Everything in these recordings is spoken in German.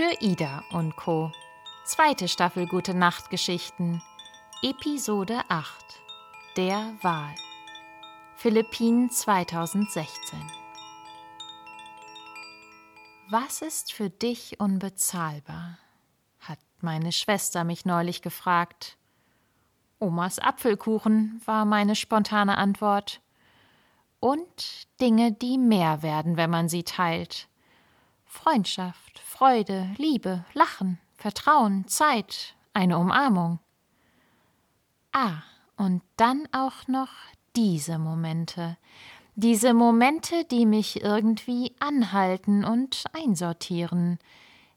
Für Ida und Co. Zweite Staffel Gute Nacht Geschichten. Episode 8. Der Wahl. Philippinen 2016. Was ist für dich unbezahlbar? hat meine Schwester mich neulich gefragt. Omas Apfelkuchen war meine spontane Antwort. Und Dinge, die mehr werden, wenn man sie teilt. Freundschaft, Freude, Liebe, Lachen, Vertrauen, Zeit, eine Umarmung. Ah, und dann auch noch diese Momente. Diese Momente, die mich irgendwie anhalten und einsortieren,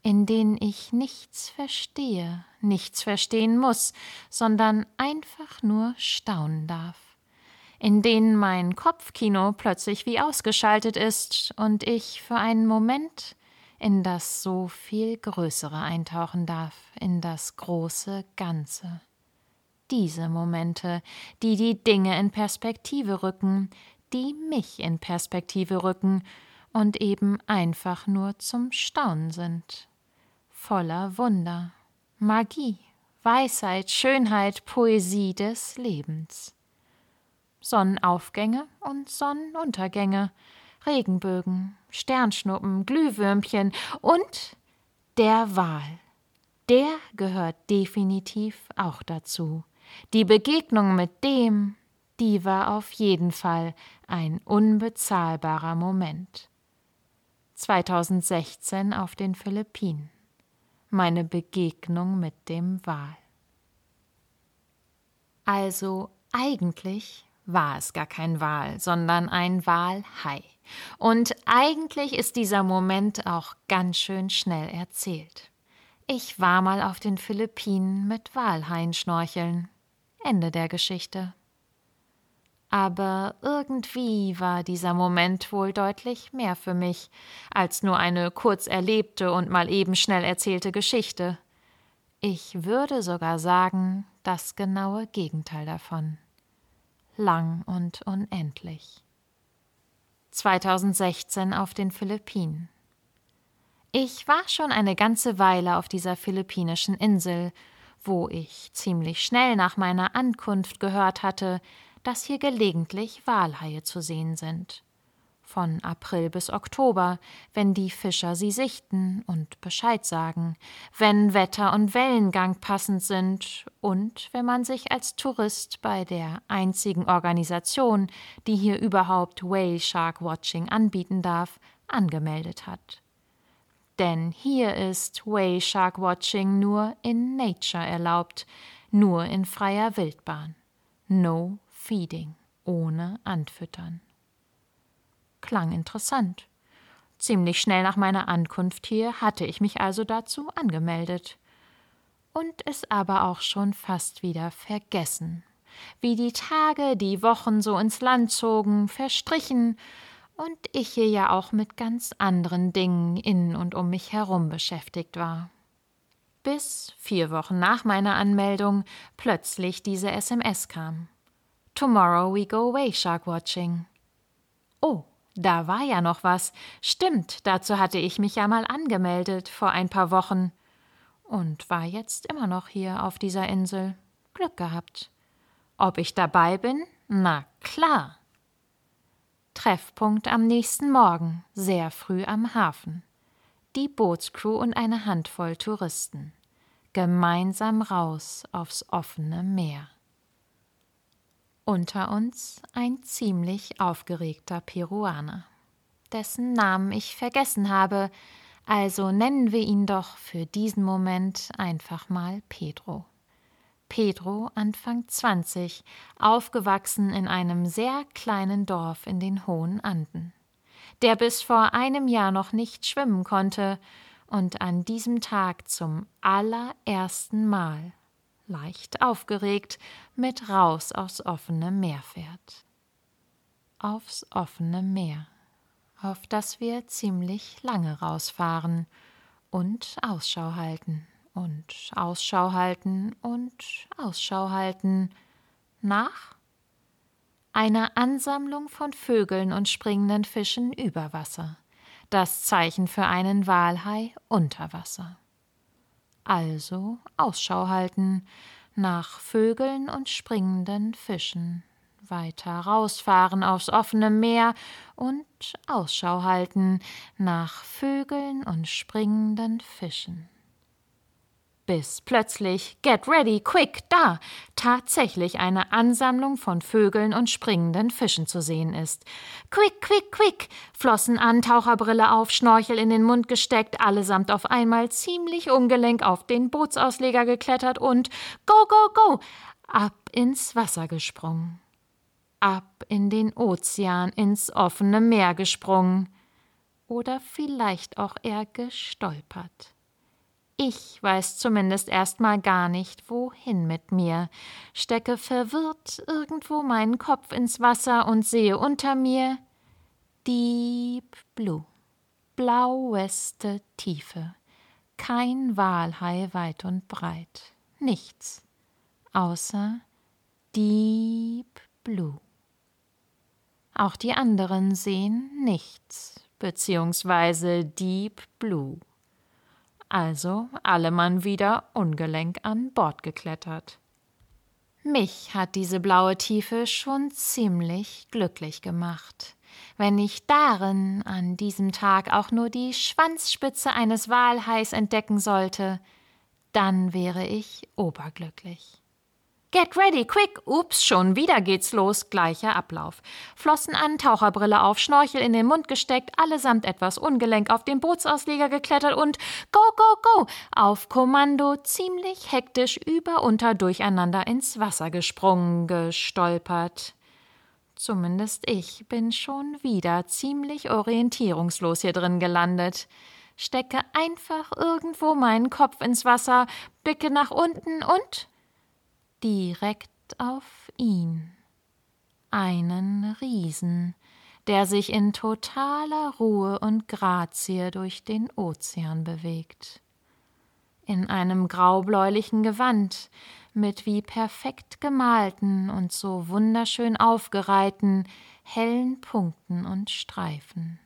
in denen ich nichts verstehe, nichts verstehen muss, sondern einfach nur staunen darf, in denen mein Kopfkino plötzlich wie ausgeschaltet ist und ich für einen Moment in das so viel Größere eintauchen darf, in das große Ganze. Diese Momente, die die Dinge in Perspektive rücken, die mich in Perspektive rücken und eben einfach nur zum Staunen sind voller Wunder, Magie, Weisheit, Schönheit, Poesie des Lebens. Sonnenaufgänge und Sonnenuntergänge, Regenbögen, Sternschnuppen, Glühwürmchen und der Wal. Der gehört definitiv auch dazu. Die Begegnung mit dem, die war auf jeden Fall ein unbezahlbarer Moment. 2016 auf den Philippinen meine Begegnung mit dem Wal. Also eigentlich war es gar kein Wal, sondern ein Walhai. Und eigentlich ist dieser Moment auch ganz schön schnell erzählt. Ich war mal auf den Philippinen mit Walhaien schnorcheln. Ende der Geschichte. Aber irgendwie war dieser Moment wohl deutlich mehr für mich als nur eine kurz erlebte und mal eben schnell erzählte Geschichte. Ich würde sogar sagen, das genaue Gegenteil davon. Lang und unendlich. 2016 auf den Philippinen. Ich war schon eine ganze Weile auf dieser philippinischen Insel, wo ich ziemlich schnell nach meiner Ankunft gehört hatte, dass hier gelegentlich Walhaie zu sehen sind. Von April bis Oktober, wenn die Fischer sie sichten und Bescheid sagen, wenn Wetter und Wellengang passend sind und wenn man sich als Tourist bei der einzigen Organisation, die hier überhaupt Whale Shark Watching anbieten darf, angemeldet hat. Denn hier ist Whale Shark Watching nur in Nature erlaubt, nur in freier Wildbahn. No Feeding, ohne Anfüttern. Klang interessant. Ziemlich schnell nach meiner Ankunft hier hatte ich mich also dazu angemeldet. Und es aber auch schon fast wieder vergessen. Wie die Tage, die Wochen so ins Land zogen, verstrichen und ich hier ja auch mit ganz anderen Dingen in und um mich herum beschäftigt war. Bis vier Wochen nach meiner Anmeldung plötzlich diese SMS kam. Tomorrow we go away shark watching. Da war ja noch was. Stimmt, dazu hatte ich mich ja mal angemeldet vor ein paar Wochen. Und war jetzt immer noch hier auf dieser Insel. Glück gehabt. Ob ich dabei bin? Na klar. Treffpunkt am nächsten Morgen, sehr früh am Hafen. Die Bootscrew und eine Handvoll Touristen. Gemeinsam raus aufs offene Meer. Unter uns ein ziemlich aufgeregter Peruaner, dessen Namen ich vergessen habe, also nennen wir ihn doch für diesen Moment einfach mal Pedro. Pedro, Anfang 20, aufgewachsen in einem sehr kleinen Dorf in den hohen Anden, der bis vor einem Jahr noch nicht schwimmen konnte und an diesem Tag zum allerersten Mal leicht aufgeregt, mit raus aufs offene Meer fährt. Aufs offene Meer, auf das wir ziemlich lange rausfahren und Ausschau halten und Ausschau halten und Ausschau halten nach einer Ansammlung von Vögeln und springenden Fischen über Wasser, das Zeichen für einen Walhai unter Wasser. Also Ausschau halten nach Vögeln und springenden Fischen, weiter rausfahren aufs offene Meer und Ausschau halten nach Vögeln und springenden Fischen bis plötzlich Get ready, quick, da tatsächlich eine Ansammlung von Vögeln und springenden Fischen zu sehen ist. Quick, quick, quick, Flossen an, Taucherbrille auf, Schnorchel in den Mund gesteckt, allesamt auf einmal ziemlich ungelenk auf den Bootsausleger geklettert und go, go, go, ab ins Wasser gesprungen. Ab in den Ozean, ins offene Meer gesprungen. Oder vielleicht auch eher gestolpert. Ich weiß zumindest erstmal gar nicht, wohin mit mir, stecke verwirrt irgendwo meinen Kopf ins Wasser und sehe unter mir Deep Blue, blaueste Tiefe, kein Walhai weit und breit, nichts, außer Deep Blue. Auch die anderen sehen nichts, beziehungsweise Deep Blue. Also alle Mann wieder ungelenk an Bord geklettert. Mich hat diese blaue Tiefe schon ziemlich glücklich gemacht. Wenn ich darin an diesem Tag auch nur die Schwanzspitze eines Walhais entdecken sollte, dann wäre ich oberglücklich. Get ready, quick! Ups, schon wieder geht's los. Gleicher Ablauf. Flossen an, Taucherbrille auf, Schnorchel in den Mund gesteckt, allesamt etwas ungelenk auf den Bootsausleger geklettert und go, go, go! Auf Kommando ziemlich hektisch über unter durcheinander ins Wasser gesprungen, gestolpert. Zumindest ich bin schon wieder ziemlich orientierungslos hier drin gelandet stecke einfach irgendwo meinen Kopf ins Wasser, blicke nach unten und direkt auf ihn, einen Riesen, der sich in totaler Ruhe und Grazie durch den Ozean bewegt. In einem graubläulichen Gewand, mit wie perfekt gemalten und so wunderschön aufgereihten hellen Punkten und Streifen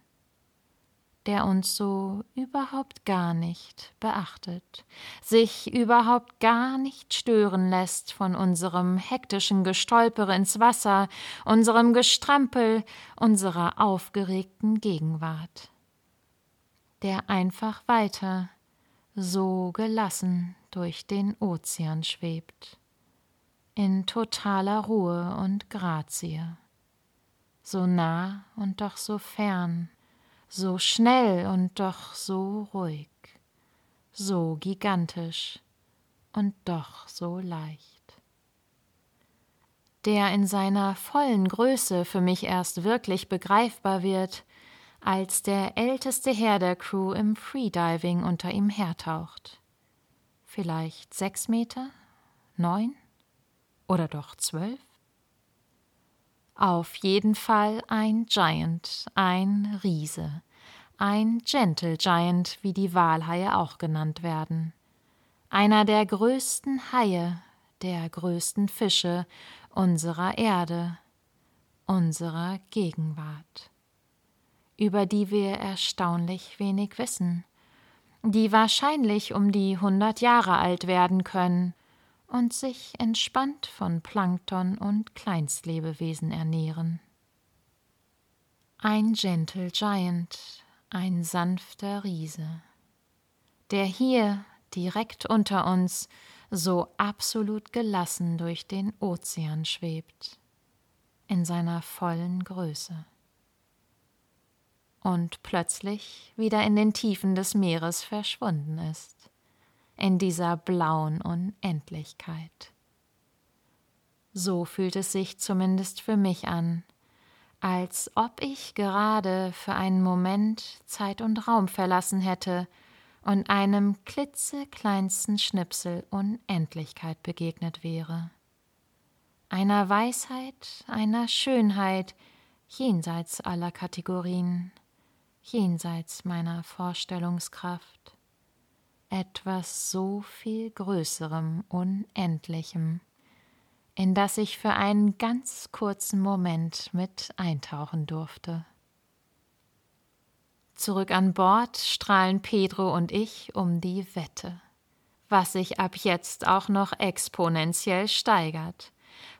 der uns so überhaupt gar nicht beachtet, sich überhaupt gar nicht stören lässt von unserem hektischen Gestolpere ins Wasser, unserem Gestrampel, unserer aufgeregten Gegenwart, der einfach weiter, so gelassen durch den Ozean schwebt, in totaler Ruhe und Grazie, so nah und doch so fern, so schnell und doch so ruhig, so gigantisch und doch so leicht. Der in seiner vollen Größe für mich erst wirklich begreifbar wird, als der älteste Herr der Crew im Freediving unter ihm hertaucht. Vielleicht sechs Meter? Neun? Oder doch zwölf? Auf jeden Fall ein Giant, ein Riese, ein Gentle Giant, wie die Walhaie auch genannt werden. Einer der größten Haie, der größten Fische unserer Erde, unserer Gegenwart, über die wir erstaunlich wenig wissen, die wahrscheinlich um die hundert Jahre alt werden können und sich entspannt von Plankton und Kleinstlebewesen ernähren. Ein Gentle Giant, ein sanfter Riese, der hier direkt unter uns so absolut gelassen durch den Ozean schwebt, in seiner vollen Größe. Und plötzlich wieder in den Tiefen des Meeres verschwunden ist in dieser blauen Unendlichkeit. So fühlt es sich zumindest für mich an, als ob ich gerade für einen Moment Zeit und Raum verlassen hätte und einem klitzekleinsten Schnipsel Unendlichkeit begegnet wäre. Einer Weisheit, einer Schönheit, jenseits aller Kategorien, jenseits meiner Vorstellungskraft etwas so viel Größerem, Unendlichem, in das ich für einen ganz kurzen Moment mit eintauchen durfte. Zurück an Bord strahlen Pedro und ich um die Wette, was sich ab jetzt auch noch exponentiell steigert.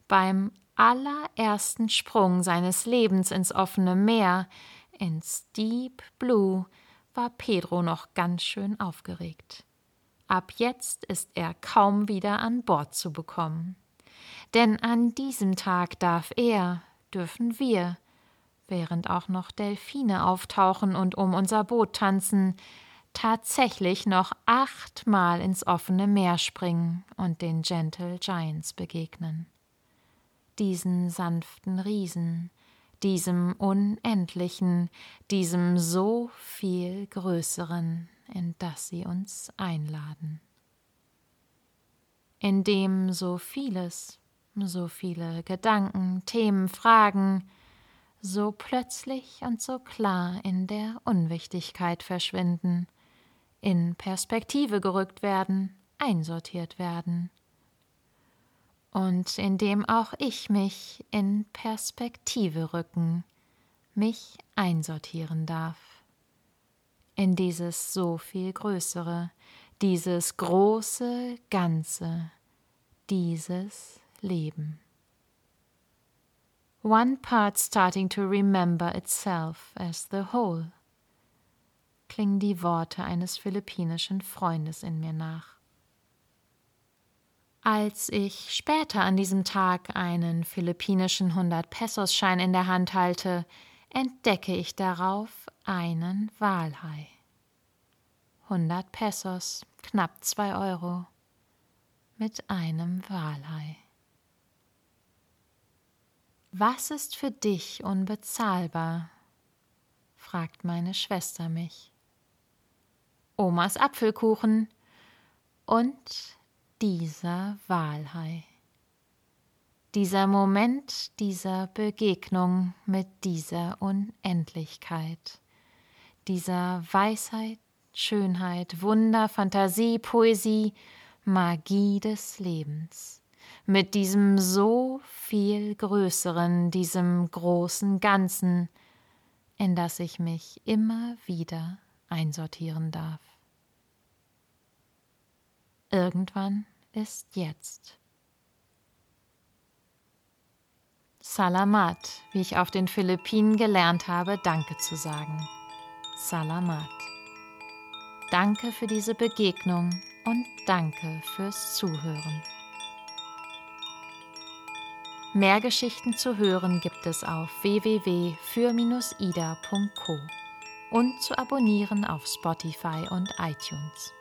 Beim allerersten Sprung seines Lebens ins offene Meer, ins Deep Blue, war Pedro noch ganz schön aufgeregt. Ab jetzt ist er kaum wieder an Bord zu bekommen. Denn an diesem Tag darf er, dürfen wir, während auch noch Delfine auftauchen und um unser Boot tanzen, tatsächlich noch achtmal ins offene Meer springen und den Gentle Giants begegnen. Diesen sanften Riesen, diesem Unendlichen, diesem so viel Größeren, in das sie uns einladen. In dem so vieles, so viele Gedanken, Themen, Fragen, so plötzlich und so klar in der Unwichtigkeit verschwinden, in Perspektive gerückt werden, einsortiert werden. Und indem auch ich mich in Perspektive rücken, mich einsortieren darf. In dieses so viel Größere, dieses große Ganze, dieses Leben. One part starting to remember itself as the whole, klingen die Worte eines philippinischen Freundes in mir nach. Als ich später an diesem Tag einen philippinischen 100-Pesos-Schein in der Hand halte, entdecke ich darauf einen Walhai. 100 Pesos, knapp 2 Euro, mit einem Walhai. Was ist für dich unbezahlbar? fragt meine Schwester mich. Omas Apfelkuchen und dieser Walhai. Dieser Moment dieser Begegnung mit dieser Unendlichkeit, dieser Weisheit, Schönheit, Wunder, Fantasie, Poesie, Magie des Lebens mit diesem so viel Größeren, diesem großen Ganzen, in das ich mich immer wieder einsortieren darf. Irgendwann ist jetzt. Salamat, wie ich auf den Philippinen gelernt habe, Danke zu sagen. Salamat. Danke für diese Begegnung und danke fürs Zuhören. Mehr Geschichten zu hören gibt es auf www.für-ida.co und zu abonnieren auf Spotify und iTunes.